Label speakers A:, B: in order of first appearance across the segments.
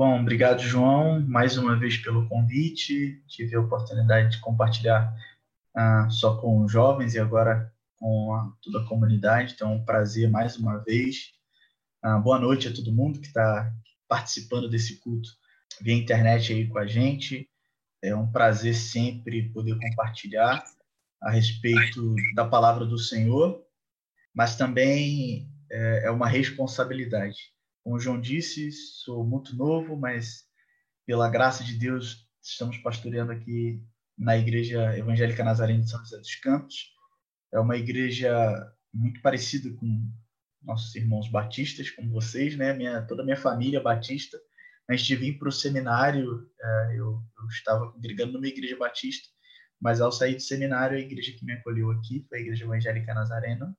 A: Bom, obrigado, João, mais uma vez pelo convite. Tive a oportunidade de compartilhar uh, só com os jovens e agora com a, toda a comunidade. Então, é um prazer mais uma vez. Uh, boa noite a todo mundo que está participando desse culto via internet aí com a gente. É um prazer sempre poder compartilhar a respeito da palavra do Senhor, mas também é, é uma responsabilidade como o João disse, sou muito novo, mas pela graça de Deus estamos pastoreando aqui na Igreja Evangélica Nazarena de São José dos Campos. É uma igreja muito parecida com nossos irmãos batistas, como vocês, né? Minha, toda a minha família é batista. Antes de vir para o seminário, é, eu, eu estava congregando numa igreja batista, mas ao sair do seminário, a igreja que me acolheu aqui foi a Igreja Evangélica Nazarena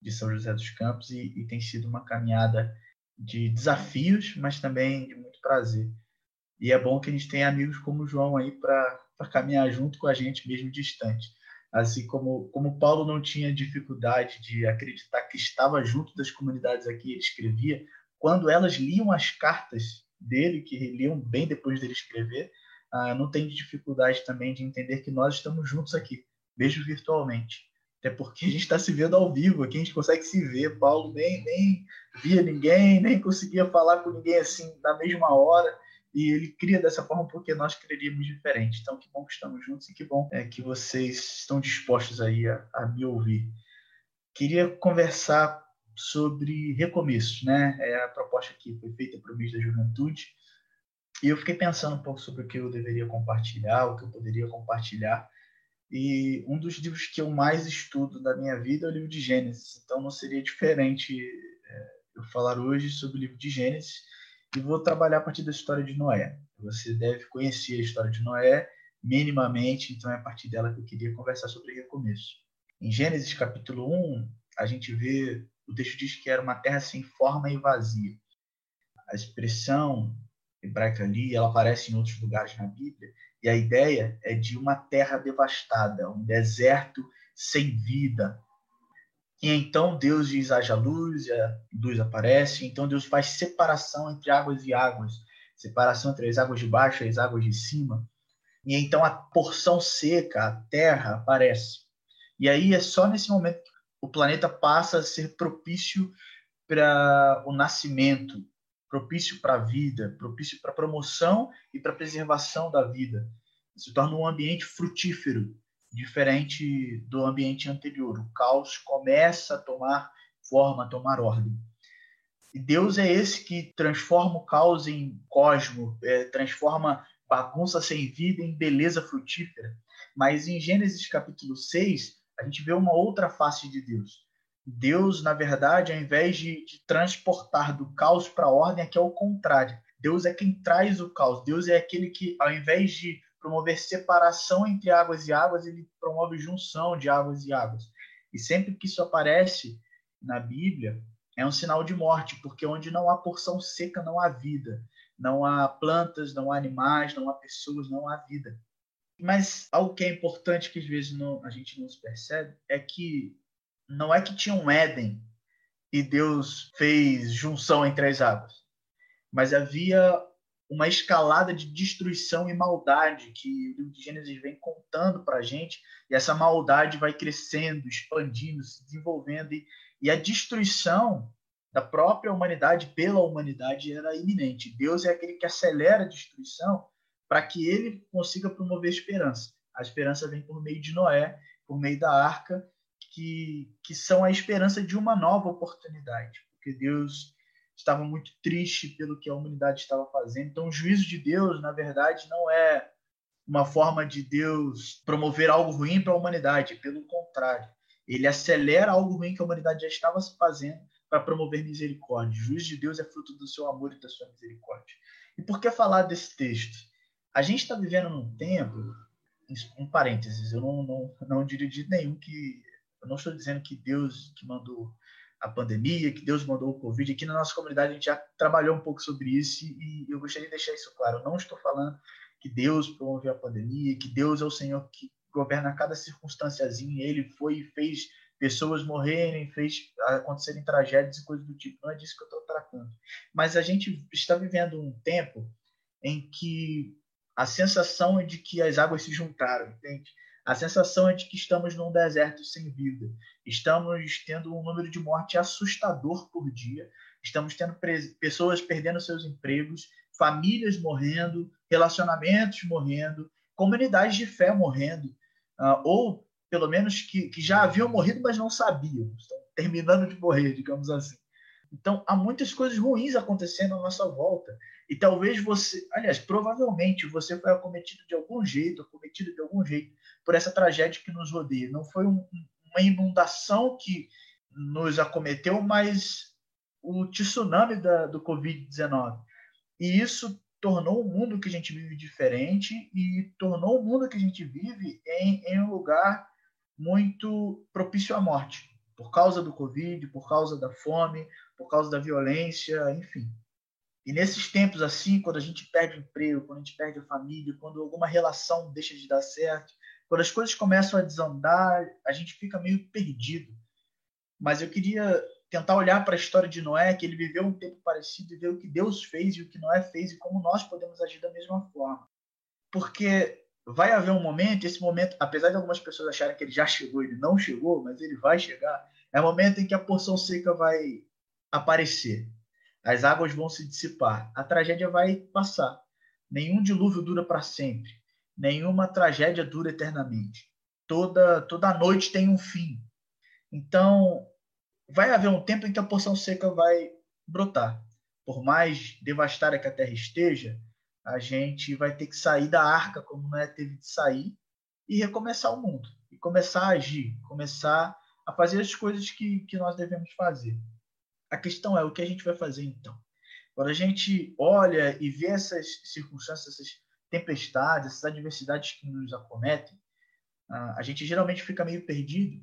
A: de São José dos Campos e, e tem sido uma caminhada de desafios, mas também de muito prazer. E é bom que a gente tenha amigos como o João aí para caminhar junto com a gente, mesmo distante. Assim como, como Paulo não tinha dificuldade de acreditar que estava junto das comunidades aqui, ele escrevia, quando elas liam as cartas dele, que liam bem depois dele escrever, ah, não tem dificuldade também de entender que nós estamos juntos aqui, mesmo virtualmente. Até porque a gente está se vendo ao vivo, aqui a gente consegue se ver. Paulo nem, nem via ninguém, nem conseguia falar com ninguém assim na mesma hora. E ele cria dessa forma porque nós creríamos diferente. Então, que bom que estamos juntos e que bom é, que vocês estão dispostos aí a, a me ouvir. Queria conversar sobre recomeços, né? É a proposta que foi feita para o mês da juventude. E eu fiquei pensando um pouco sobre o que eu deveria compartilhar, o que eu poderia compartilhar. E um dos livros que eu mais estudo da minha vida é o livro de Gênesis. Então não seria diferente é, eu falar hoje sobre o livro de Gênesis e vou trabalhar a partir da história de Noé. Você deve conhecer a história de Noé minimamente, então é a partir dela que eu queria conversar sobre recomeço. Em Gênesis capítulo 1, a gente vê, o texto diz que era uma terra sem forma e vazia. A expressão hebraica ali, ela aparece em outros lugares na Bíblia, e a ideia é de uma terra devastada, um deserto sem vida. E então Deus diz: haja luz, e a luz aparece. Então Deus faz separação entre águas e águas, separação entre as águas de baixo e as águas de cima. E então a porção seca, a terra, aparece. E aí é só nesse momento que o planeta passa a ser propício para o nascimento, propício para a vida, propício para a promoção e para a preservação da vida. Se torna um ambiente frutífero, diferente do ambiente anterior. O caos começa a tomar forma, a tomar ordem. E Deus é esse que transforma o caos em cosmo, é, transforma bagunça sem vida em beleza frutífera. Mas em Gênesis capítulo 6, a gente vê uma outra face de Deus. Deus, na verdade, ao invés de, de transportar do caos para a ordem, aqui é o contrário. Deus é quem traz o caos. Deus é aquele que, ao invés de promover separação entre águas e águas, ele promove junção de águas e águas. E sempre que isso aparece na Bíblia, é um sinal de morte, porque onde não há porção seca, não há vida. Não há plantas, não há animais, não há pessoas, não há vida. Mas algo que é importante que às vezes não, a gente não se percebe é que não é que tinha um Éden e Deus fez junção entre as águas, mas havia uma escalada de destruição e maldade que o livro de Gênesis vem contando para a gente, e essa maldade vai crescendo, expandindo, se desenvolvendo, e, e a destruição da própria humanidade pela humanidade era iminente. Deus é aquele que acelera a destruição para que ele consiga promover esperança. A esperança vem por meio de Noé, por meio da arca, que, que são a esperança de uma nova oportunidade, porque Deus estava muito triste pelo que a humanidade estava fazendo. Então, o juízo de Deus, na verdade, não é uma forma de Deus promover algo ruim para a humanidade, pelo contrário, ele acelera algo ruim que a humanidade já estava fazendo para promover misericórdia. O juízo de Deus é fruto do seu amor e da sua misericórdia. E por que falar desse texto? A gente está vivendo num tempo, um parênteses, eu não, não, não diria de nenhum que eu não estou dizendo que Deus que mandou a pandemia, que Deus mandou o Covid. Aqui na nossa comunidade a gente já trabalhou um pouco sobre isso e eu gostaria de deixar isso claro. Eu não estou falando que Deus promoveu a pandemia, que Deus é o Senhor que governa cada circunstânciazinha. Ele foi e fez pessoas morrerem, fez acontecerem tragédias e coisas do tipo. Não é disso que eu estou tratando. Mas a gente está vivendo um tempo em que a sensação é de que as águas se juntaram, entende? A sensação é de que estamos num deserto sem vida. Estamos tendo um número de morte assustador por dia. Estamos tendo pessoas perdendo seus empregos, famílias morrendo, relacionamentos morrendo, comunidades de fé morrendo, uh, ou pelo menos que, que já haviam morrido, mas não sabiam. Estão terminando de morrer, digamos assim. Então, há muitas coisas ruins acontecendo à nossa volta. E talvez você, aliás, provavelmente você foi acometido de algum jeito, acometido de algum jeito por essa tragédia que nos rodeia. Não foi um, uma inundação que nos acometeu, mas o tsunami da, do Covid-19. E isso tornou o mundo que a gente vive diferente e tornou o mundo que a gente vive em, em um lugar muito propício à morte, por causa do Covid, por causa da fome, por causa da violência, enfim. E nesses tempos assim, quando a gente perde o emprego, quando a gente perde a família, quando alguma relação deixa de dar certo, quando as coisas começam a desandar, a gente fica meio perdido. Mas eu queria tentar olhar para a história de Noé, que ele viveu um tempo parecido e ver o que Deus fez e o que Noé fez e como nós podemos agir da mesma forma. Porque vai haver um momento, esse momento, apesar de algumas pessoas acharem que ele já chegou, ele não chegou, mas ele vai chegar, é o momento em que a porção seca vai aparecer. As águas vão se dissipar. A tragédia vai passar. Nenhum dilúvio dura para sempre. Nenhuma tragédia dura eternamente. Toda toda noite tem um fim. Então, vai haver um tempo em que a porção seca vai brotar. Por mais devastada que a terra esteja, a gente vai ter que sair da arca, como Noé teve de sair, e recomeçar o mundo. E começar a agir, começar a fazer as coisas que, que nós devemos fazer. A questão é o que a gente vai fazer então. Quando a gente olha e vê essas circunstâncias, essas tempestades, essas adversidades que nos acometem, a gente geralmente fica meio perdido.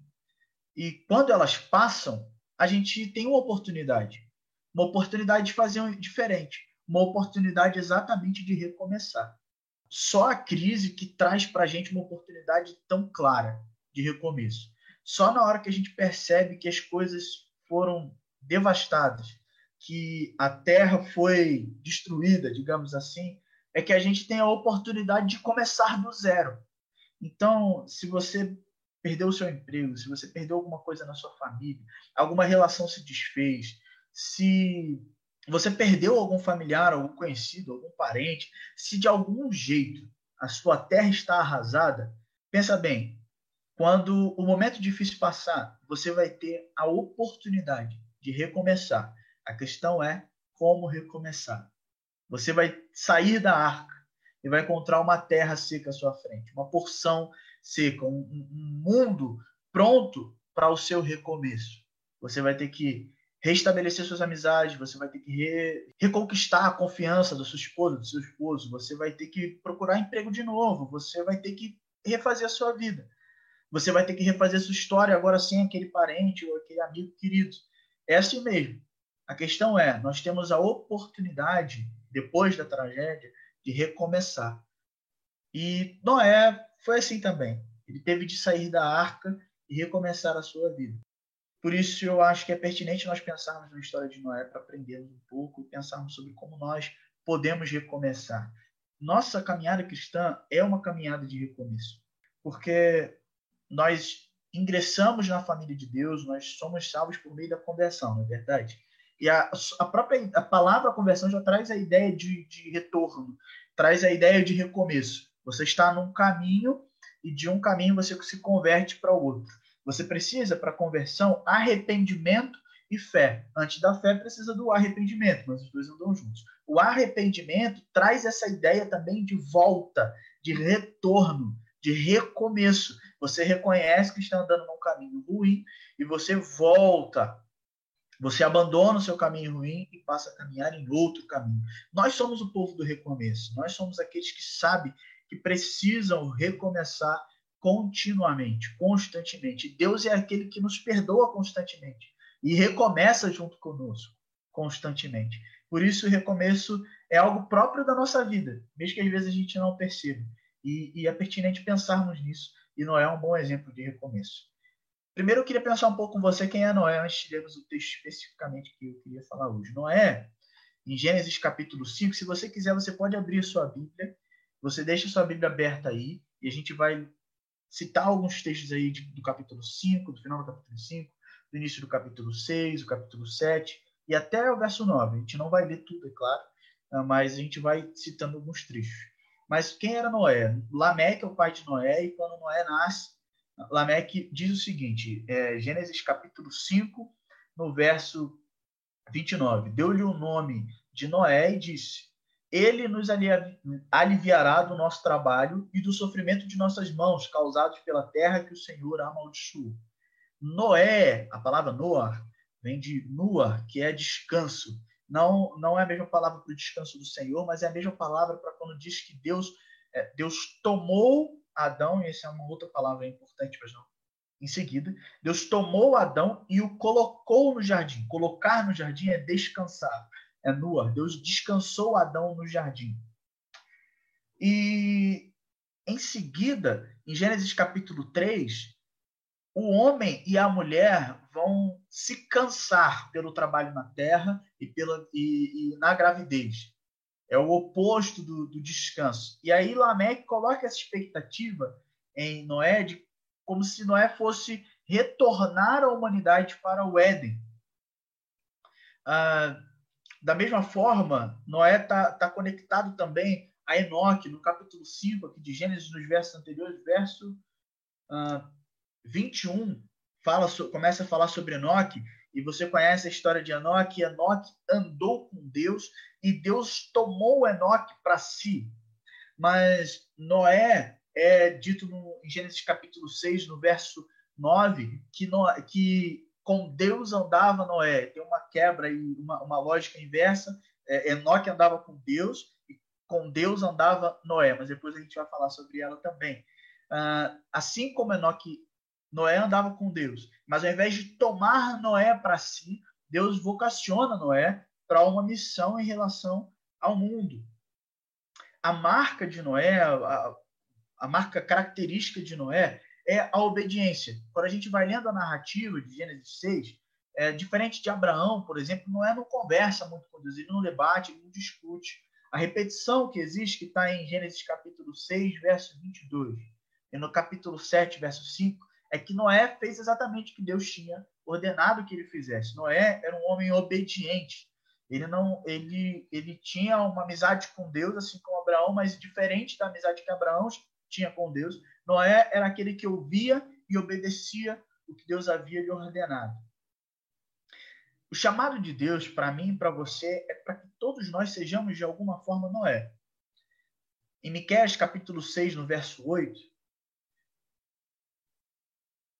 A: E quando elas passam, a gente tem uma oportunidade. Uma oportunidade de fazer um diferente. Uma oportunidade exatamente de recomeçar. Só a crise que traz para a gente uma oportunidade tão clara de recomeço. Só na hora que a gente percebe que as coisas foram devastadas, que a terra foi destruída, digamos assim, é que a gente tem a oportunidade de começar do zero. Então, se você perdeu o seu emprego, se você perdeu alguma coisa na sua família, alguma relação se desfez, se você perdeu algum familiar, algum conhecido, algum parente, se de algum jeito a sua terra está arrasada, pensa bem, quando o momento difícil passar, você vai ter a oportunidade de recomeçar. A questão é como recomeçar. Você vai sair da arca e vai encontrar uma terra seca à sua frente, uma porção seca, um, um mundo pronto para o seu recomeço. Você vai ter que restabelecer suas amizades, você vai ter que re, reconquistar a confiança da sua esposa, do seu esposo, você vai ter que procurar emprego de novo, você vai ter que refazer a sua vida. Você vai ter que refazer a sua história agora sem aquele parente ou aquele amigo querido. É assim mesmo. A questão é, nós temos a oportunidade, depois da tragédia, de recomeçar. E Noé foi assim também. Ele teve de sair da arca e recomeçar a sua vida. Por isso, eu acho que é pertinente nós pensarmos na história de Noé para aprendermos um pouco e pensarmos sobre como nós podemos recomeçar. Nossa caminhada cristã é uma caminhada de recomeço, porque nós ingressamos na família de Deus, nós somos salvos por meio da conversão, não é verdade? E a, a própria a palavra conversão já traz a ideia de, de retorno, traz a ideia de recomeço. Você está num caminho e de um caminho você se converte para o outro. Você precisa, para conversão, arrependimento e fé. Antes da fé, precisa do arrependimento, mas os dois andam juntos. O arrependimento traz essa ideia também de volta, de retorno, de recomeço. Você reconhece que está andando num caminho ruim e você volta. Você abandona o seu caminho ruim e passa a caminhar em outro caminho. Nós somos o povo do recomeço. Nós somos aqueles que sabem que precisam recomeçar continuamente, constantemente. Deus é aquele que nos perdoa constantemente e recomeça junto conosco constantemente. Por isso, o recomeço é algo próprio da nossa vida, mesmo que às vezes a gente não perceba. E, e é pertinente pensarmos nisso, e Noé é um bom exemplo de recomeço. Primeiro, eu queria pensar um pouco com você quem é Noé, antes de lermos o texto especificamente que eu queria falar hoje. Noé, em Gênesis capítulo 5. Se você quiser, você pode abrir sua Bíblia. Você deixa sua Bíblia aberta aí e a gente vai citar alguns textos aí de, do capítulo 5, do final do capítulo 5, do início do capítulo 6, do capítulo 7 e até o verso 9. A gente não vai ler tudo, é claro, mas a gente vai citando alguns trechos. Mas quem era Noé? Lameque é o pai de Noé, e quando Noé nasce, Lameque diz o seguinte, é, Gênesis capítulo 5, no verso 29. Deu-lhe o nome de Noé e disse: Ele nos aliviará do nosso trabalho e do sofrimento de nossas mãos, causados pela terra que o Senhor amaldiçoou. Noé, a palavra Noah, vem de Nua, que é descanso. Não, não é a mesma palavra para o descanso do Senhor, mas é a mesma palavra para quando diz que Deus, é, Deus tomou Adão, e essa é uma outra palavra importante para em seguida, Deus tomou Adão e o colocou no jardim. Colocar no jardim é descansar, é nua. Deus descansou Adão no jardim. E em seguida, em Gênesis capítulo 3, o homem e a mulher vão se cansar pelo trabalho na terra e, pela, e, e na gravidez. É o oposto do, do, descanso. E aí Lameque coloca essa expectativa em Noé de como se Noé fosse retornar a humanidade para o Éden. Ah, da mesma forma, Noé está tá conectado também a Enoque, no capítulo 5 aqui de Gênesis, nos versos anteriores, verso ah, 21 fala, começa a falar sobre Enoque, e você conhece a história de Enoque, Enoque andou com Deus e Deus tomou Enoque para si. Mas Noé é dito no, em Gênesis capítulo 6, no verso 9, que, que com Deus andava Noé. Tem uma quebra e uma, uma lógica inversa. É, Enoque andava com Deus e com Deus andava Noé, mas depois a gente vai falar sobre ela também. Uh, assim como Enoque Noé andava com Deus. Mas ao invés de tomar Noé para si, Deus vocaciona Noé para uma missão em relação ao mundo. A marca de Noé, a, a marca característica de Noé é a obediência. Quando a gente vai lendo a narrativa de Gênesis 6, é, diferente de Abraão, por exemplo, Noé não conversa muito com Deus, ele não debate, ele não discute. A repetição que existe, que está em Gênesis capítulo 6, verso 22, e no capítulo 7, verso 5, é que Noé fez exatamente o que Deus tinha ordenado que ele fizesse. Noé era um homem obediente. Ele não, ele, ele tinha uma amizade com Deus, assim como Abraão, mas diferente da amizade que Abraão tinha com Deus. Noé era aquele que ouvia e obedecia o que Deus havia lhe ordenado. O chamado de Deus para mim para você é para que todos nós sejamos de alguma forma Noé. Em Miqueias capítulo 6, no verso 8,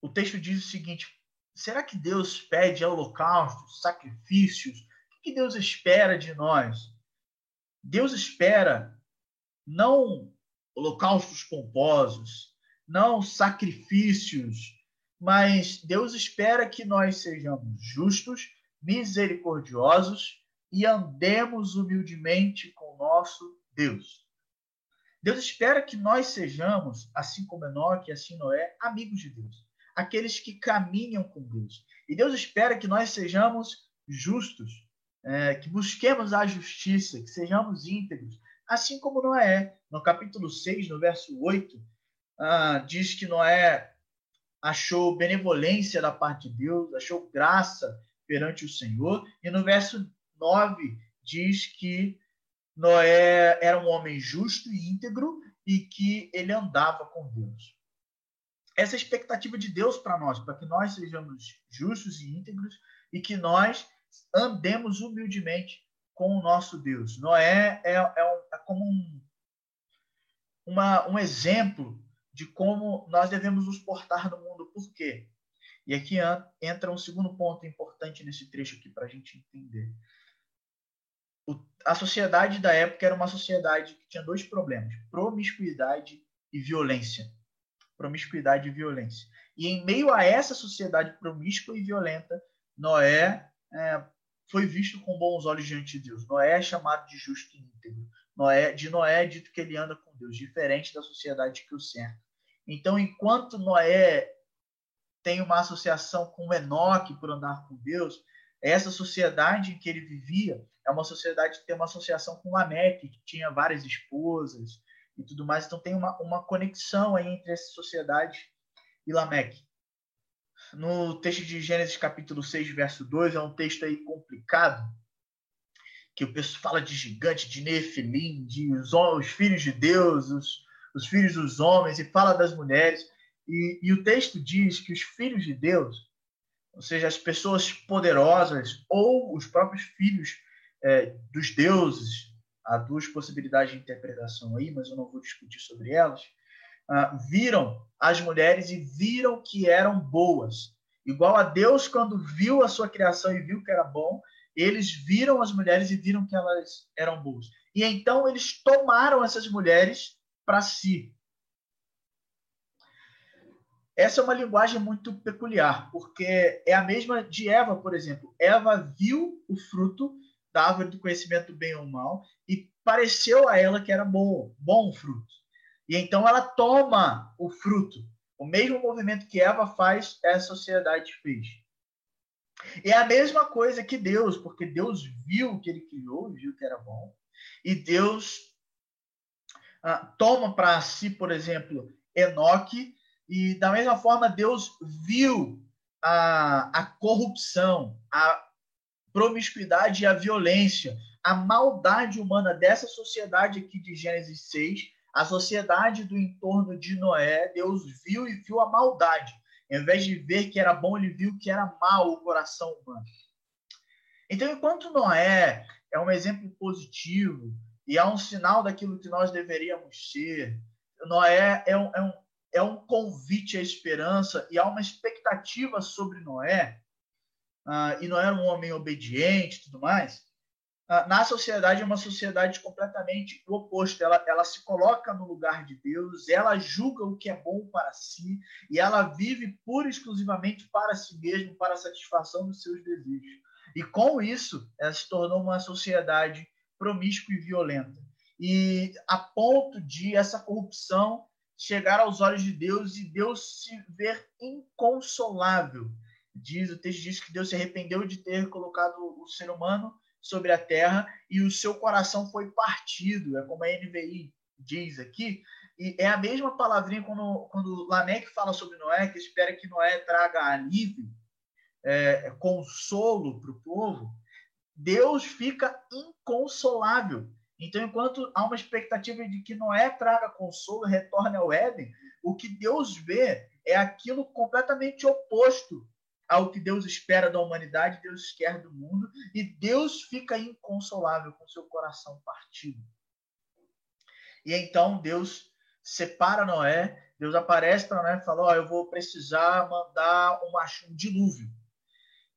A: o texto diz o seguinte: será que Deus pede holocaustos, sacrifícios? O que Deus espera de nós? Deus espera não holocaustos pomposos, não sacrifícios, mas Deus espera que nós sejamos justos, misericordiosos e andemos humildemente com o nosso Deus. Deus espera que nós sejamos, assim como Enoque e assim Noé, amigos de Deus aqueles que caminham com Deus. E Deus espera que nós sejamos justos, é, que busquemos a justiça, que sejamos íntegros, assim como Noé. No capítulo 6, no verso 8, ah, diz que Noé achou benevolência da parte de Deus, achou graça perante o Senhor. E no verso 9 diz que Noé era um homem justo e íntegro e que ele andava com Deus essa expectativa de Deus para nós, para que nós sejamos justos e íntegros e que nós andemos humildemente com o nosso Deus. Noé é, é, é como um, uma, um exemplo de como nós devemos nos portar no mundo. Por quê? E aqui entra um segundo ponto importante nesse trecho aqui para a gente entender. O, a sociedade da época era uma sociedade que tinha dois problemas: promiscuidade e violência promiscuidade e violência. E em meio a essa sociedade promíscua e violenta, Noé é, foi visto com bons olhos diante de Deus. Noé é chamado de justo e íntegro. Noé, de Noé é dito que ele anda com Deus, diferente da sociedade que o cerca. Então, enquanto Noé tem uma associação com Enoque por andar com Deus, essa sociedade em que ele vivia é uma sociedade que tem uma associação com Lameque, que tinha várias esposas e tudo mais. Então tem uma, uma conexão aí entre essa sociedade e Lameque. No texto de Gênesis capítulo 6, verso 2, é um texto aí complicado, que o pessoal fala de gigante, de Nefilim, de os, os filhos de Deus, os, os filhos dos homens, e fala das mulheres. E, e o texto diz que os filhos de Deus, ou seja, as pessoas poderosas ou os próprios filhos é, dos deuses, há duas possibilidades de interpretação aí, mas eu não vou discutir sobre elas, uh, viram as mulheres e viram que eram boas. Igual a Deus, quando viu a sua criação e viu que era bom, eles viram as mulheres e viram que elas eram boas. E então eles tomaram essas mulheres para si. Essa é uma linguagem muito peculiar, porque é a mesma de Eva, por exemplo. Eva viu o fruto árvore do conhecimento do bem ou mal e pareceu a ela que era bom, bom fruto. E então ela toma o fruto. O mesmo movimento que Eva faz, a sociedade fez. E é a mesma coisa que Deus, porque Deus viu o que ele criou, viu que era bom, e Deus ah, toma para si, por exemplo, Enoque, e da mesma forma Deus viu a, a corrupção, a promiscuidade e a violência, a maldade humana dessa sociedade aqui de Gênesis 6, a sociedade do entorno de Noé, Deus viu e viu a maldade. Em vez de ver que era bom, ele viu que era mal o coração humano. Então, enquanto Noé é um exemplo positivo e é um sinal daquilo que nós deveríamos ser, Noé é um, é um, é um convite à esperança e há uma expectativa sobre Noé, uh, e Noé era um homem obediente tudo mais, uh, na sociedade é uma sociedade completamente oposta. Ela, ela se coloca no lugar de Deus, ela julga o que é bom para si e ela vive pura e exclusivamente para si mesma, para a satisfação dos seus desejos. E com isso, ela se tornou uma sociedade promíscua e violenta. E a ponto de essa corrupção chegar aos olhos de Deus e Deus se ver inconsolável. Diz, o texto diz que Deus se arrependeu de ter colocado o ser humano sobre a terra e o seu coração foi partido. É como a NVI diz aqui. E é a mesma palavrinha quando, quando Lameque fala sobre Noé, que espera que Noé traga alívio, é, consolo para o povo. Deus fica inconsolável. Então, enquanto há uma expectativa de que Noé traga consolo, retorne ao Éden, o que Deus vê é aquilo completamente oposto ao que Deus espera da humanidade, Deus quer do mundo, e Deus fica inconsolável com seu coração partido. E então Deus separa Noé, Deus aparece para Noé e fala: Ó, oh, eu vou precisar mandar um, dilúvio.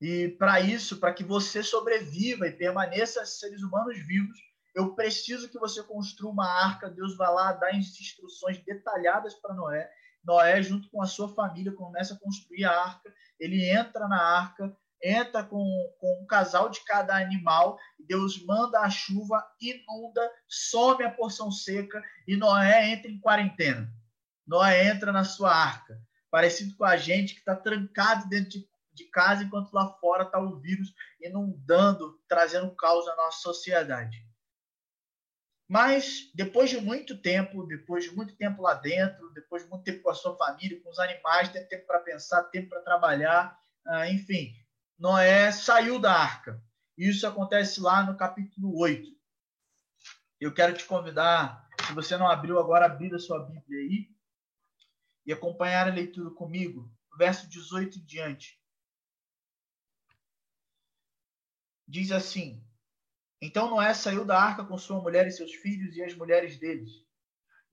A: E para isso, para que você sobreviva e permaneça seres humanos vivos, eu preciso que você construa uma arca. Deus vai lá dar instruções detalhadas para Noé. Noé, junto com a sua família, começa a construir a arca. Ele entra na arca, entra com, com um casal de cada animal. Deus manda a chuva, inunda, some a porção seca e Noé entra em quarentena. Noé entra na sua arca, parecido com a gente que está trancado dentro de, de casa enquanto lá fora está o vírus inundando, trazendo caos à nossa sociedade. Mas depois de muito tempo, depois de muito tempo lá dentro, depois de muito tempo com a sua família, com os animais, tem tempo para pensar, tempo para trabalhar, ah, enfim, Noé saiu da arca. Isso acontece lá no capítulo 8. Eu quero te convidar, se você não abriu agora, abrir a sua Bíblia aí e acompanhar a leitura comigo, verso 18 em diante. Diz assim: então Noé saiu da arca com sua mulher e seus filhos e as mulheres deles,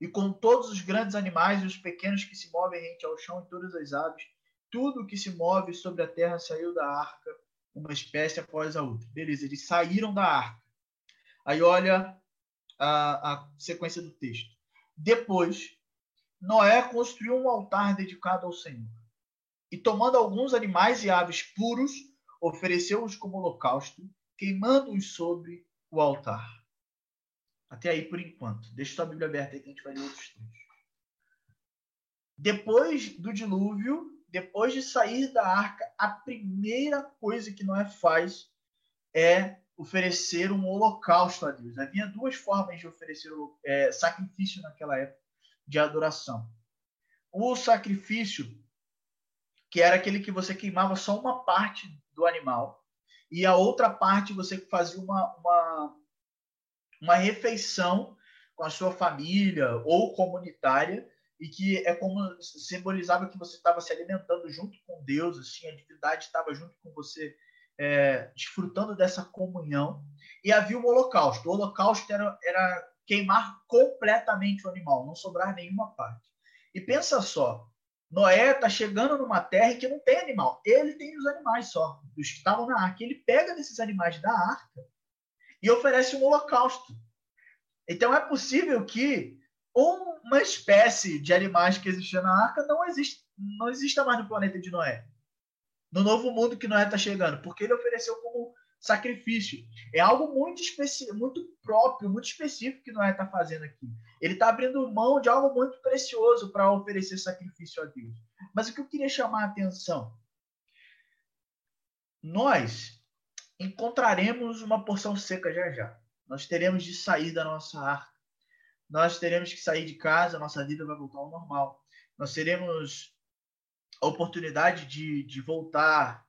A: e com todos os grandes animais e os pequenos que se movem rente ao chão e todas as aves, tudo que se move sobre a terra saiu da arca, uma espécie após a outra. Beleza, eles saíram da arca. Aí olha a, a sequência do texto. Depois, Noé construiu um altar dedicado ao Senhor. E tomando alguns animais e aves puros, ofereceu-os como holocausto queimando-os sobre o altar. Até aí por enquanto. Deixa sua Bíblia aberta aí que a gente vai ler outros trechos. Depois do dilúvio, depois de sair da arca, a primeira coisa que Noé faz é oferecer um holocausto a Deus. Havia duas formas de oferecer é, sacrifício naquela época de adoração. O sacrifício, que era aquele que você queimava só uma parte do animal, e a outra parte você fazia uma, uma, uma refeição com a sua família ou comunitária, e que é como simbolizava que você estava se alimentando junto com Deus, assim, a divindade estava junto com você, é, desfrutando dessa comunhão. E havia um holocausto. O holocausto era, era queimar completamente o animal, não sobrar nenhuma parte. E pensa só, Noé está chegando numa terra que não tem animal. Ele tem os animais só, os que estavam na arca. Ele pega desses animais da arca e oferece um holocausto. Então é possível que uma espécie de animais que existia na arca não existe, não exista mais no planeta de Noé. No novo mundo que Noé está chegando, porque ele ofereceu sacrifício. É algo muito específico, muito próprio, muito específico que Noé está fazendo aqui. Ele está abrindo mão de algo muito precioso para oferecer sacrifício a Deus. Mas o que eu queria chamar a atenção? Nós encontraremos uma porção seca já já. Nós teremos de sair da nossa arca nós teremos que sair de casa, nossa vida vai voltar ao normal. Nós teremos a oportunidade de, de voltar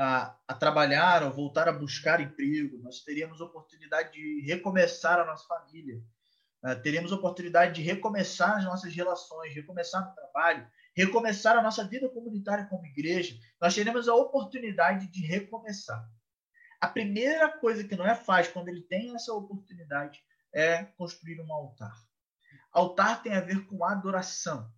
A: a, a trabalhar ou voltar a buscar emprego. Nós teremos a oportunidade de recomeçar a nossa família. Uh, teremos a oportunidade de recomeçar as nossas relações, recomeçar no trabalho, recomeçar a nossa vida comunitária como igreja. Nós teremos a oportunidade de recomeçar. A primeira coisa que Noé faz quando ele tem essa oportunidade é construir um altar. Altar tem a ver com adoração.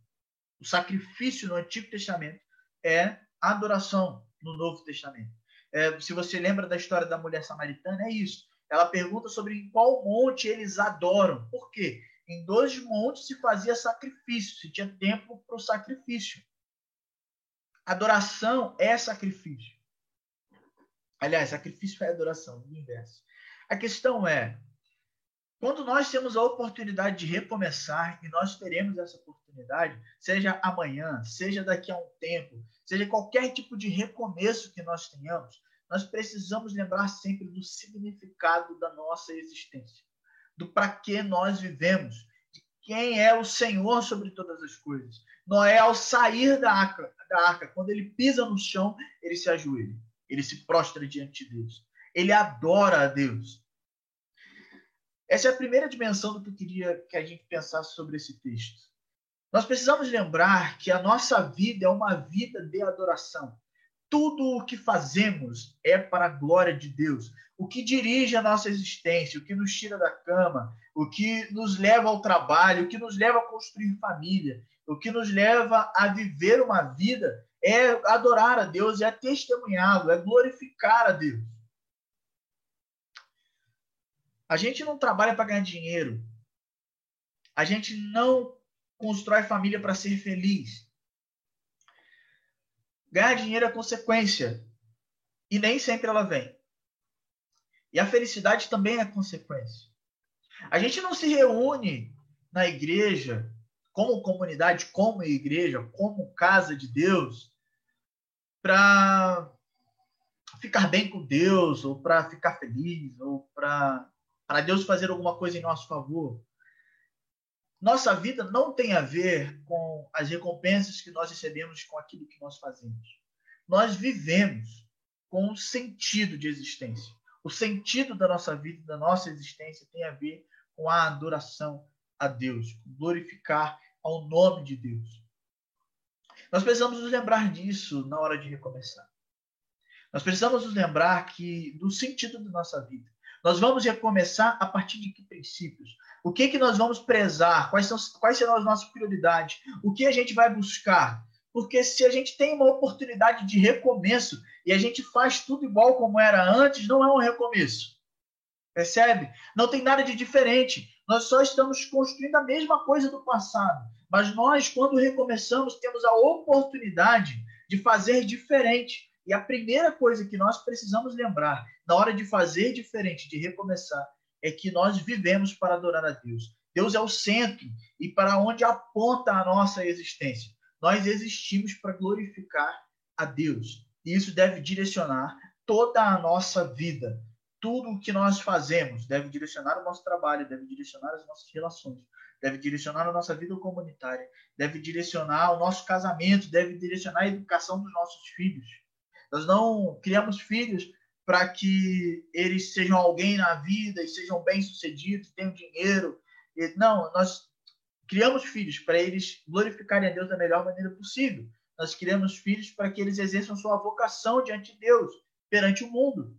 A: O sacrifício no Antigo Testamento é adoração no Novo Testamento. É, se você lembra da história da mulher samaritana, é isso. Ela pergunta sobre em qual monte eles adoram. Por quê? Em dois montes se fazia sacrifício, se tinha tempo para o sacrifício. Adoração é sacrifício. Aliás, sacrifício é adoração, no inverso. A questão é, quando nós temos a oportunidade de recomeçar, e nós teremos essa oportunidade, seja amanhã, seja daqui a um tempo, seja qualquer tipo de recomeço que nós tenhamos, nós precisamos lembrar sempre do significado da nossa existência, do para que nós vivemos, de quem é o Senhor sobre todas as coisas. Noé, ao sair da arca, da arca, quando ele pisa no chão, ele se ajoelha, ele se prostra diante de Deus, ele adora a Deus. Essa é a primeira dimensão do que eu queria que a gente pensasse sobre esse texto. Nós precisamos lembrar que a nossa vida é uma vida de adoração. Tudo o que fazemos é para a glória de Deus. O que dirige a nossa existência, o que nos tira da cama, o que nos leva ao trabalho, o que nos leva a construir família, o que nos leva a viver uma vida é adorar a Deus, é testemunhá-lo, é glorificar a Deus. A gente não trabalha para ganhar dinheiro. A gente não constrói família para ser feliz. Ganhar dinheiro é consequência. E nem sempre ela vem. E a felicidade também é consequência. A gente não se reúne na igreja, como comunidade, como igreja, como casa de Deus, para ficar bem com Deus, ou para ficar feliz, ou para Deus fazer alguma coisa em nosso favor. Nossa vida não tem a ver com as recompensas que nós recebemos com aquilo que nós fazemos. Nós vivemos com um sentido de existência. O sentido da nossa vida, da nossa existência, tem a ver com a adoração a Deus, glorificar ao nome de Deus. Nós precisamos nos lembrar disso na hora de recomeçar. Nós precisamos nos lembrar que do sentido da nossa vida. Nós vamos recomeçar a partir de que princípios? O que que nós vamos prezar? Quais, são, quais serão as nossas prioridades? O que a gente vai buscar? Porque se a gente tem uma oportunidade de recomeço e a gente faz tudo igual como era antes, não é um recomeço. Percebe? Não tem nada de diferente. Nós só estamos construindo a mesma coisa do passado. Mas nós, quando recomeçamos, temos a oportunidade de fazer diferente. E a primeira coisa que nós precisamos lembrar na hora de fazer diferente, de recomeçar, é que nós vivemos para adorar a Deus. Deus é o centro e para onde aponta a nossa existência. Nós existimos para glorificar a Deus. E isso deve direcionar toda a nossa vida. tudo o que nós fazemos deve direcionar o nosso trabalho, deve direcionar as nossas relações, deve direcionar a nossa vida comunitária, deve direcionar o nosso casamento, deve direcionar a educação dos nossos filhos. Nós não criamos filhos para que eles sejam alguém na vida e sejam bem-sucedidos, tenham dinheiro. Não, nós criamos filhos para eles glorificarem a Deus da melhor maneira possível. Nós criamos filhos para que eles exerçam sua vocação diante de Deus, perante o mundo.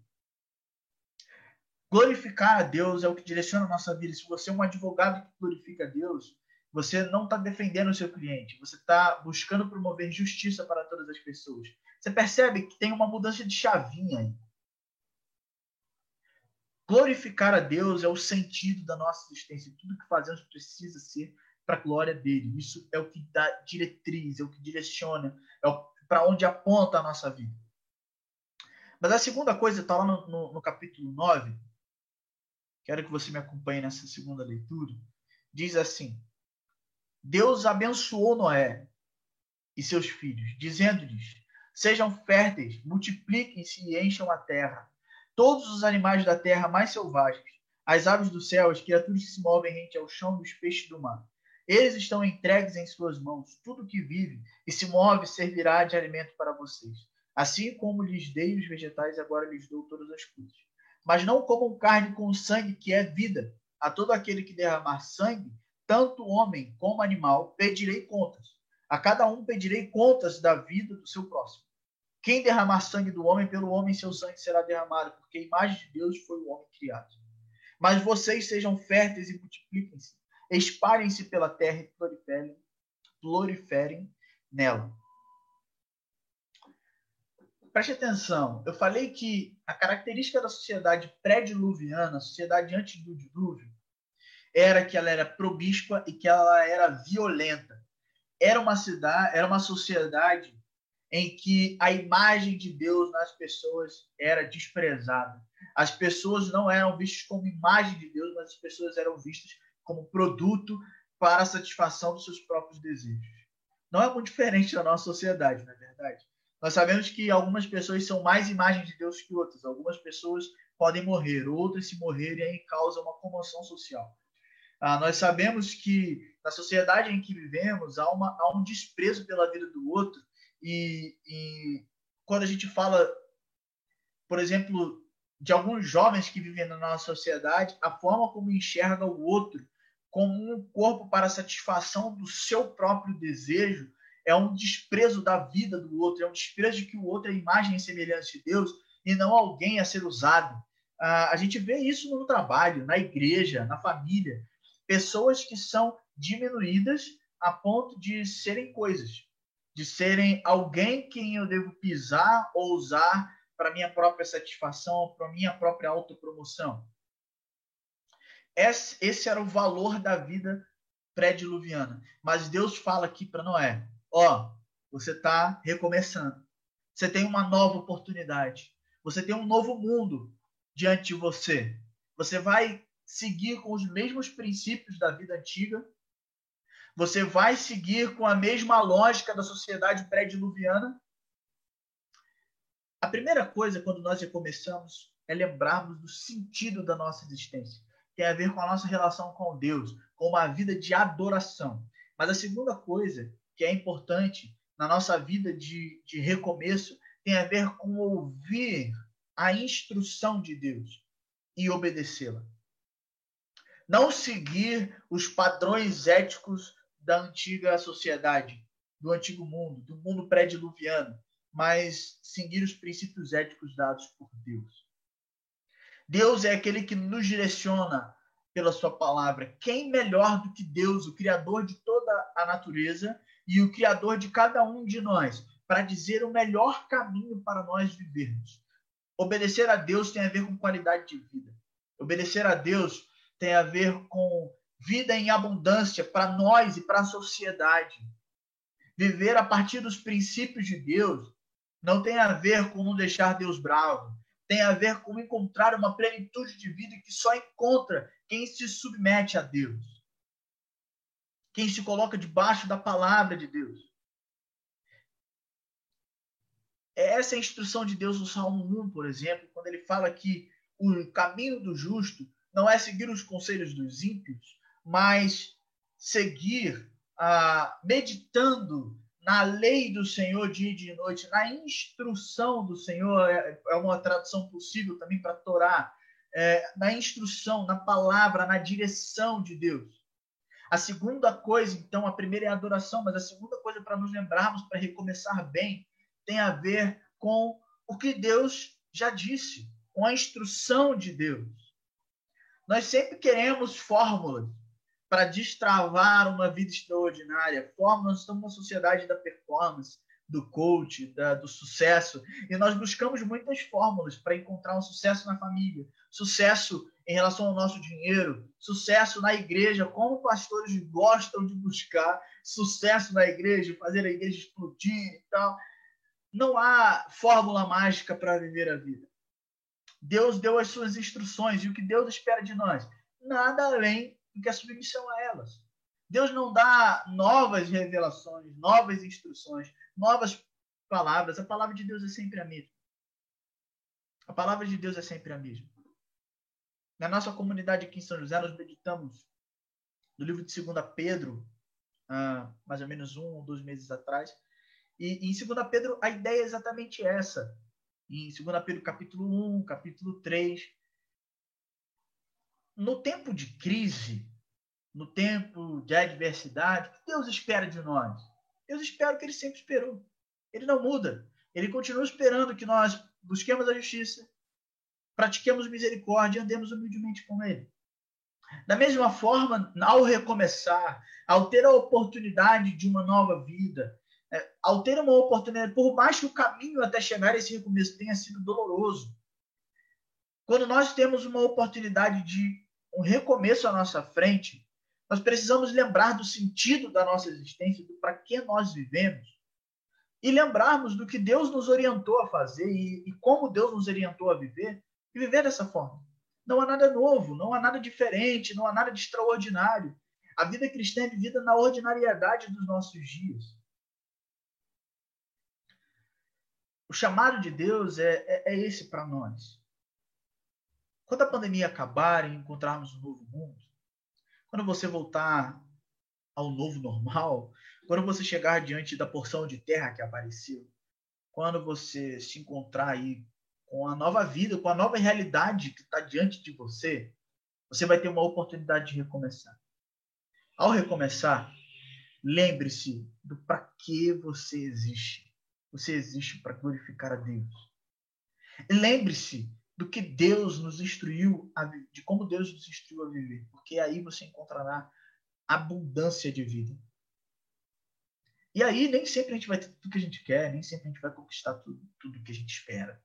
A: Glorificar a Deus é o que direciona a nossa vida. Se você é um advogado que glorifica a Deus, você não está defendendo o seu cliente, você está buscando promover justiça para todas as pessoas. Você percebe que tem uma mudança de chavinha aí. Glorificar a Deus é o sentido da nossa existência. Tudo que fazemos precisa ser para a glória dele. Isso é o que dá diretriz, é o que direciona, é para onde aponta a nossa vida. Mas a segunda coisa está lá no, no, no capítulo 9, quero que você me acompanhe nessa segunda leitura, diz assim: Deus abençoou Noé e seus filhos, dizendo-lhes: Sejam férteis, multipliquem-se e encham a terra. Todos os animais da terra mais selvagens, as aves do céu, as criaturas que se movem rente ao chão e os peixes do mar. Eles estão entregues em suas mãos. Tudo que vive e se move servirá de alimento para vocês. Assim como lhes dei os vegetais, agora lhes dou todas as coisas mas não comam carne com sangue, que é vida. A todo aquele que derramar sangue, tanto homem como animal, pedirei contas. A cada um pedirei contas da vida do seu próximo. Quem derramar sangue do homem, pelo homem seu sangue será derramado, porque a imagem de Deus foi o homem criado. Mas vocês sejam férteis e multipliquem-se, espalhem-se pela terra e proliferem, proliferem nela preste atenção. Eu falei que a característica da sociedade pré-diluviana, a sociedade antes do dilúvio, era que ela era probíscua e que ela era violenta. Era uma cidade, era uma sociedade em que a imagem de Deus nas pessoas era desprezada. As pessoas não eram vistas como imagem de Deus, mas as pessoas eram vistas como produto para a satisfação dos seus próprios desejos. Não é muito diferente da nossa sociedade, não é verdade? Nós sabemos que algumas pessoas são mais imagem de Deus que outras. Algumas pessoas podem morrer, outras, se morrerem, aí causa uma comoção social. Ah, nós sabemos que na sociedade em que vivemos há, uma, há um desprezo pela vida do outro. E, e quando a gente fala, por exemplo, de alguns jovens que vivem na nossa sociedade, a forma como enxerga o outro como um corpo para satisfação do seu próprio desejo é um desprezo da vida do outro, é um desprezo de que o outro é imagem e semelhança de Deus e não alguém a ser usado. a gente vê isso no trabalho, na igreja, na família. Pessoas que são diminuídas a ponto de serem coisas, de serem alguém quem eu devo pisar ou usar para minha própria satisfação, para minha própria autopromoção. Esse, esse era o valor da vida pré-diluviana. Mas Deus fala aqui para Noé: ó, você está recomeçando. Você tem uma nova oportunidade. Você tem um novo mundo diante de você. Você vai seguir com os mesmos princípios da vida antiga. Você vai seguir com a mesma lógica da sociedade pré-diluviana. A primeira coisa, quando nós recomeçamos, é lembrarmos do sentido da nossa existência. Tem a ver com a nossa relação com Deus, com uma vida de adoração. Mas a segunda coisa que é importante na nossa vida de, de recomeço tem a ver com ouvir a instrução de Deus e obedecê-la. Não seguir os padrões éticos da antiga sociedade, do antigo mundo, do mundo pré-diluviano, mas seguir os princípios éticos dados por Deus. Deus é aquele que nos direciona pela sua palavra. Quem melhor do que Deus, o criador de toda a natureza, e o Criador de cada um de nós, para dizer o melhor caminho para nós vivermos. Obedecer a Deus tem a ver com qualidade de vida. Obedecer a Deus tem a ver com vida em abundância para nós e para a sociedade. Viver a partir dos princípios de Deus não tem a ver com não deixar Deus bravo. Tem a ver com encontrar uma plenitude de vida que só encontra quem se submete a Deus quem se coloca debaixo da palavra de Deus. Essa é a instrução de Deus no Salmo 1, por exemplo, quando ele fala que o caminho do justo não é seguir os conselhos dos ímpios, mas seguir ah, meditando na lei do Senhor dia e de noite, na instrução do Senhor, é, é uma tradução possível também para Torá, é, na instrução, na palavra, na direção de Deus. A segunda coisa, então, a primeira é a adoração, mas a segunda coisa para nos lembrarmos, para recomeçar bem, tem a ver com o que Deus já disse, com a instrução de Deus. Nós sempre queremos fórmulas para destravar uma vida extraordinária. Fórmulas, nós estamos numa sociedade da performance, do coach, da, do sucesso, e nós buscamos muitas fórmulas para encontrar um sucesso na família, sucesso em relação ao nosso dinheiro, sucesso na igreja, como pastores gostam de buscar sucesso na igreja, fazer a igreja explodir e tal. Não há fórmula mágica para viver a vida. Deus deu as suas instruções e o que Deus espera de nós? Nada além do que a submissão a elas. Deus não dá novas revelações, novas instruções, novas palavras. A palavra de Deus é sempre a mesma. A palavra de Deus é sempre a mesma. Na nossa comunidade aqui em São José, nós meditamos no livro de 2 Pedro, ah, mais ou menos um ou dois meses atrás. E em 2 Pedro, a ideia é exatamente essa. Em 2 Pedro, capítulo 1, capítulo 3. No tempo de crise, no tempo de adversidade, o que Deus espera de nós? Deus espera o que ele sempre esperou. Ele não muda. Ele continua esperando que nós busquemos a justiça, pratiquemos misericórdia e andemos humildemente com ele. Da mesma forma, ao recomeçar, ao ter a oportunidade de uma nova vida, é, ao ter uma oportunidade, por mais que o caminho até chegar a esse recomeço tenha sido doloroso, quando nós temos uma oportunidade de um recomeço à nossa frente, nós precisamos lembrar do sentido da nossa existência, do para que nós vivemos, e lembrarmos do que Deus nos orientou a fazer e, e como Deus nos orientou a viver, e viver dessa forma. Não há nada novo, não há nada diferente, não há nada de extraordinário. A vida cristã é vivida na ordinariedade dos nossos dias. O chamado de Deus é, é, é esse para nós. Quando a pandemia acabar e encontrarmos um novo mundo, quando você voltar ao novo normal, quando você chegar diante da porção de terra que apareceu, quando você se encontrar aí com a nova vida, com a nova realidade que está diante de você, você vai ter uma oportunidade de recomeçar. Ao recomeçar, lembre-se do para que você existe. Você existe para glorificar a Deus. Lembre-se do que Deus nos instruiu, a, de como Deus nos instruiu a viver, porque aí você encontrará abundância de vida. E aí nem sempre a gente vai ter tudo que a gente quer, nem sempre a gente vai conquistar tudo, tudo que a gente espera.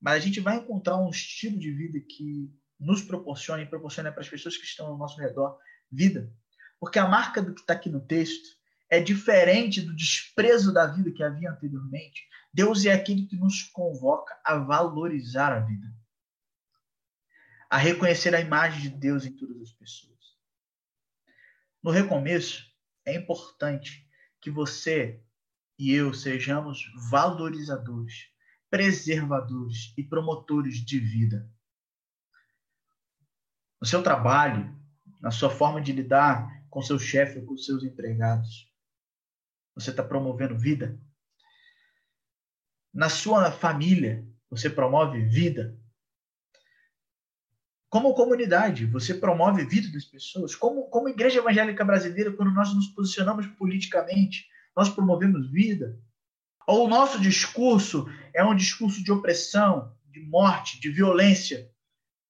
A: Mas a gente vai encontrar um estilo de vida que nos proporcione e proporcione para as pessoas que estão ao nosso redor vida. Porque a marca do que está aqui no texto é diferente do desprezo da vida que havia anteriormente. Deus é aquele que nos convoca a valorizar a vida, a reconhecer a imagem de Deus em todas as pessoas. No recomeço, é importante que você e eu sejamos valorizadores, preservadores e promotores de vida. No seu trabalho, na sua forma de lidar com seu chefe ou com seus empregados, você está promovendo vida? Na sua família, você promove vida? Como comunidade, você promove vida das pessoas? Como, como igreja evangélica brasileira, quando nós nos posicionamos politicamente, nós promovemos vida? Ou o nosso discurso é um discurso de opressão, de morte, de violência?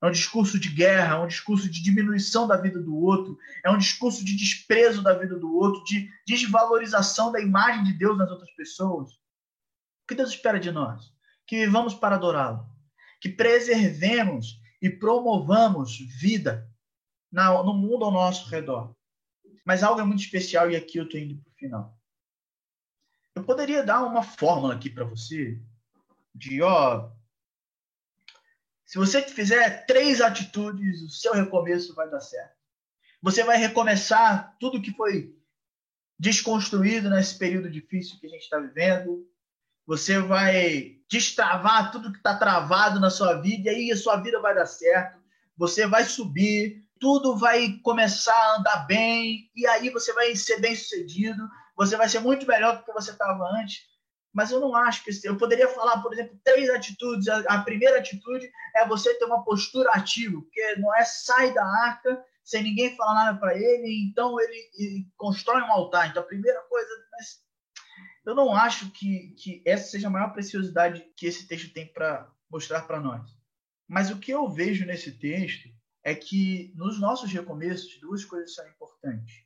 A: É um discurso de guerra, é um discurso de diminuição da vida do outro, é um discurso de desprezo da vida do outro, de desvalorização da imagem de Deus nas outras pessoas. O que Deus espera de nós? Que vivamos para adorá-lo, que preservemos e promovamos vida no mundo ao nosso redor. Mas algo é muito especial e aqui eu estou indo para o final. Eu poderia dar uma fórmula aqui para você de, ó, se você fizer três atitudes, o seu recomeço vai dar certo. Você vai recomeçar tudo que foi desconstruído nesse período difícil que a gente está vivendo. Você vai destravar tudo que está travado na sua vida, e aí a sua vida vai dar certo, você vai subir, tudo vai começar a andar bem, e aí você vai ser bem sucedido, você vai ser muito melhor do que você estava antes. Mas eu não acho que eu poderia falar, por exemplo, três atitudes. A, primeira atitude é você ter uma postura ativa, porque não é sai da arca sem ninguém falar nada para ele, então ele, ele, constrói um altar. Então a primeira coisa, mas eu não acho que, que essa seja a maior preciosidade que esse texto tem para mostrar para nós. Mas o que eu vejo nesse texto é que nos nossos recomeços duas coisas são importantes.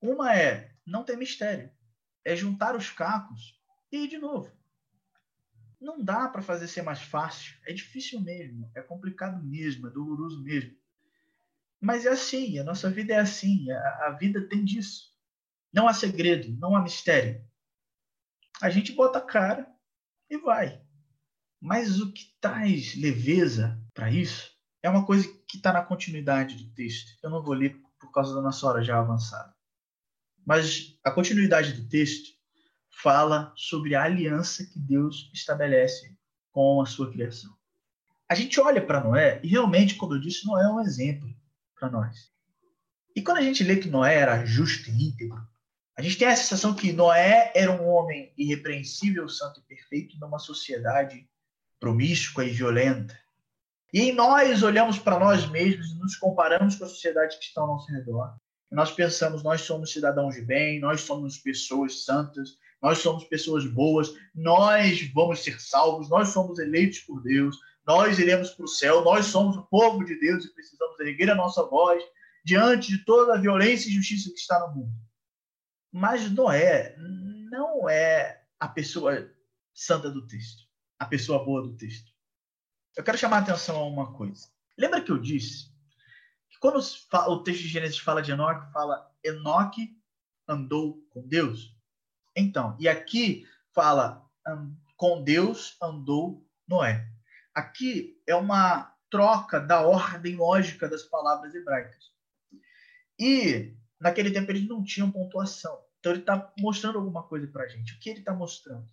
A: Uma é não ter mistério, é juntar os cacos e ir de novo. Não dá para fazer ser mais fácil, é difícil mesmo, é complicado mesmo, é doloroso mesmo. Mas é assim, a nossa vida é assim, a, a vida tem disso. Não há segredo, não há mistério a gente bota a cara e vai. Mas o que traz leveza para isso é uma coisa que está na continuidade do texto. Eu não vou ler por causa da nossa hora já avançada. Mas a continuidade do texto fala sobre a aliança que Deus estabelece com a sua criação. A gente olha para Noé e realmente, como eu disse, Noé é um exemplo para nós. E quando a gente lê que Noé era justo e íntegro, a gente tem a sensação que Noé era um homem irrepreensível, santo e perfeito numa sociedade promíscua e violenta. E nós olhamos para nós mesmos e nos comparamos com a sociedade que está ao nosso redor. E nós pensamos, nós somos cidadãos de bem, nós somos pessoas santas, nós somos pessoas boas, nós vamos ser salvos, nós somos eleitos por Deus, nós iremos para o céu, nós somos o povo de Deus e precisamos erguer a nossa voz diante de toda a violência e injustiça que está no mundo. Mas Noé não é a pessoa santa do texto, a pessoa boa do texto. Eu quero chamar a atenção a uma coisa. Lembra que eu disse que quando o texto de Gênesis fala de Enoque, fala Enoque andou com Deus? Então, e aqui fala com Deus andou Noé. Aqui é uma troca da ordem lógica das palavras hebraicas. E naquele tempo eles não tinham pontuação. Então ele está mostrando alguma coisa para a gente. O que ele está mostrando?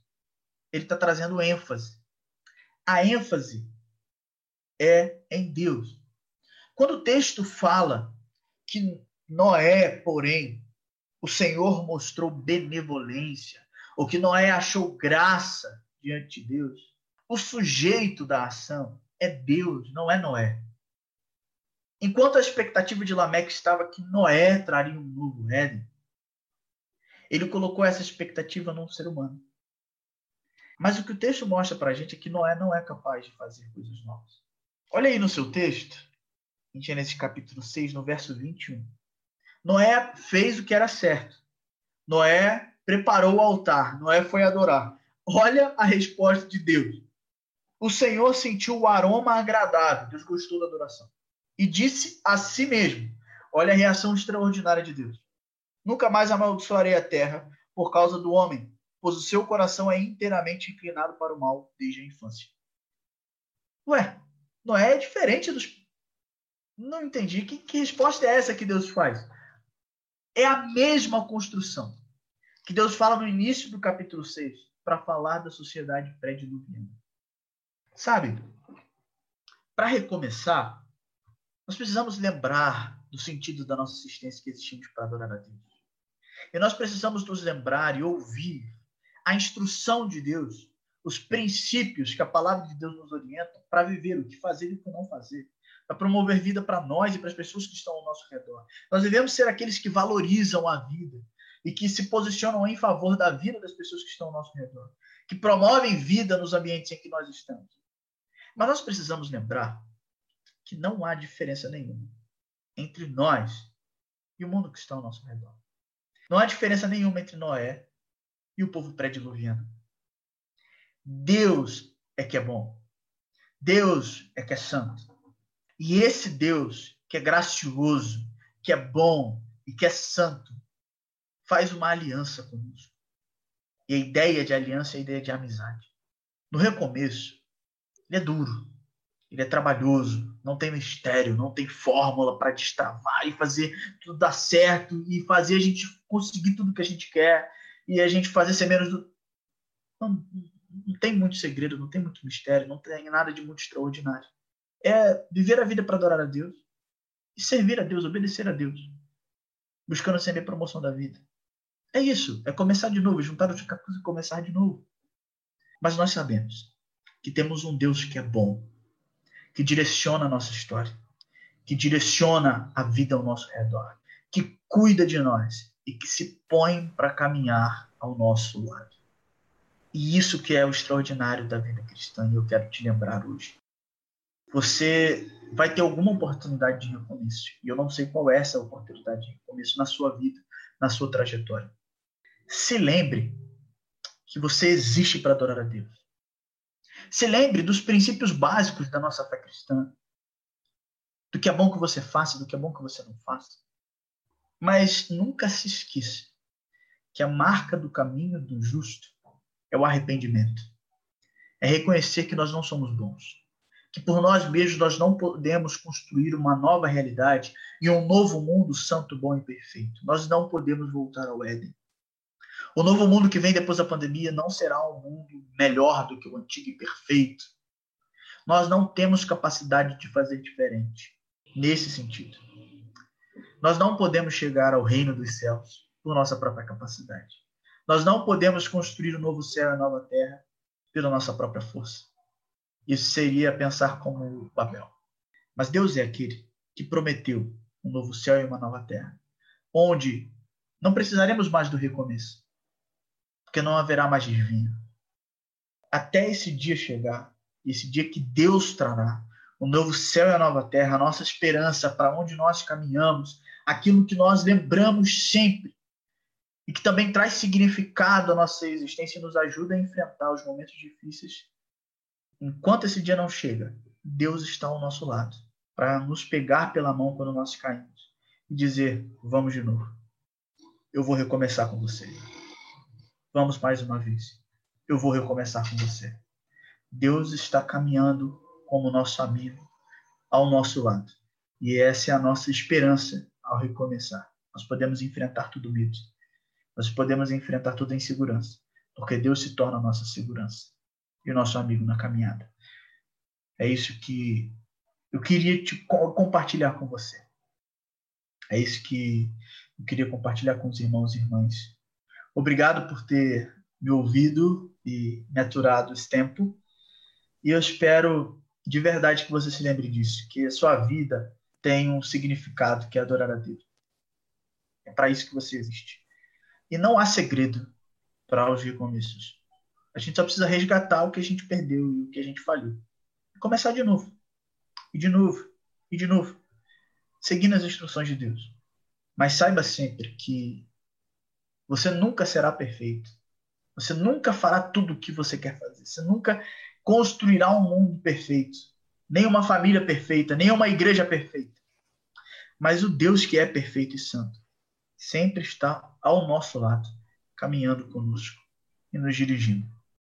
A: Ele está trazendo ênfase. A ênfase é em Deus. Quando o texto fala que Noé, porém, o Senhor mostrou benevolência, ou que Noé achou graça diante de Deus, o sujeito da ação é Deus, não é Noé. Enquanto a expectativa de Lameque estava que Noé traria um novo Éden, ele colocou essa expectativa num ser humano. Mas o que o texto mostra para a gente é que Noé não é capaz de fazer coisas novas. Olha aí no seu texto, em Gênesis capítulo 6, no verso 21. Noé fez o que era certo. Noé preparou o altar. Noé foi adorar. Olha a resposta de Deus. O Senhor sentiu o aroma agradável. Deus gostou da adoração. E disse a si mesmo: Olha a reação extraordinária de Deus. Nunca mais amaldiçoarei a terra por causa do homem, pois o seu coração é inteiramente inclinado para o mal desde a infância. Ué, Noé é diferente dos. Não entendi. Que, que resposta é essa que Deus faz? É a mesma construção que Deus fala no início do capítulo 6 para falar da sociedade pré-diluviana. Sabe, para recomeçar, nós precisamos lembrar do sentido da nossa existência que existimos para adorar a Deus. E nós precisamos nos lembrar e ouvir a instrução de Deus, os princípios que a palavra de Deus nos orienta para viver, o que fazer e o que não fazer, para promover vida para nós e para as pessoas que estão ao nosso redor. Nós devemos ser aqueles que valorizam a vida e que se posicionam em favor da vida das pessoas que estão ao nosso redor, que promovem vida nos ambientes em que nós estamos. Mas nós precisamos lembrar que não há diferença nenhuma entre nós e o mundo que está ao nosso redor. Não há diferença nenhuma entre Noé e o povo pré-diluviano. Deus é que é bom. Deus é que é santo. E esse Deus que é gracioso, que é bom e que é santo, faz uma aliança conosco. E a ideia de aliança é a ideia de amizade. No recomeço, ele é duro, ele é trabalhoso, não tem mistério, não tem fórmula para destravar e fazer tudo dar certo e fazer a gente conseguir tudo que a gente quer e a gente fazer ser menos do. Não, Não tem muito segredo, não tem muito mistério, não tem nada de muito extraordinário. É viver a vida para adorar a Deus e servir a Deus, obedecer a Deus, buscando sempre a promoção da vida. É isso, é começar de novo, juntar os capítulos e começar de novo. Mas nós sabemos que temos um Deus que é bom, que direciona a nossa história, que direciona a vida ao nosso redor, que cuida de nós e que se põe para caminhar ao nosso lado. E isso que é o extraordinário da vida cristã, e eu quero te lembrar hoje. Você vai ter alguma oportunidade de recomeço, e eu não sei qual é essa oportunidade de recomeço na sua vida, na sua trajetória. Se lembre que você existe para adorar a Deus. Se lembre dos princípios básicos da nossa fé cristã. Do que é bom que você faça, do que é bom que você não faça. Mas nunca se esqueça que a marca do caminho do justo é o arrependimento. É reconhecer que nós não somos bons. Que por nós mesmos nós não podemos construir uma nova realidade e um novo mundo santo, bom e perfeito. Nós não podemos voltar ao Éden. O novo mundo que vem depois da pandemia não será um mundo melhor do que o antigo e perfeito. Nós não temos capacidade de fazer diferente nesse sentido. Nós não podemos chegar ao reino dos céus por nossa própria capacidade. Nós não podemos construir um novo céu e nova terra pela nossa própria força. Isso seria pensar como Babel. Mas Deus é aquele que prometeu um novo céu e uma nova terra, onde não precisaremos mais do recomeço, porque não haverá mais desvio. Até esse dia chegar, esse dia que Deus trará o novo céu e a nova terra, a nossa esperança para onde nós caminhamos, aquilo que nós lembramos sempre e que também traz significado à nossa existência e nos ajuda a enfrentar os momentos difíceis. Enquanto esse dia não chega, Deus está ao nosso lado para nos pegar pela mão quando nós caímos e dizer: Vamos de novo. Eu vou recomeçar com você. Vamos mais uma vez. Eu vou recomeçar com você. Deus está caminhando como nosso amigo ao nosso lado. E essa é a nossa esperança ao recomeçar. Nós podemos enfrentar tudo medo. Nós podemos enfrentar tudo em segurança, porque Deus se torna a nossa segurança e o nosso amigo na caminhada. É isso que eu queria te compartilhar com você. É isso que eu queria compartilhar com os irmãos e irmãs Obrigado por ter me ouvido e me aturado esse tempo. E eu espero de verdade que você se lembre disso, que a sua vida tem um significado que é adorar a Deus. É para isso que você existe. E não há segredo para os recomeços. A gente só precisa resgatar o que a gente perdeu e o que a gente falhou. E começar de novo. E de novo. E de novo. Seguindo as instruções de Deus. Mas saiba sempre que você nunca será perfeito. Você nunca fará tudo o que você quer fazer. Você nunca construirá um mundo perfeito. Nem uma família perfeita, nem uma igreja perfeita. Mas o Deus que é perfeito e santo sempre está ao nosso lado, caminhando conosco e nos dirigindo.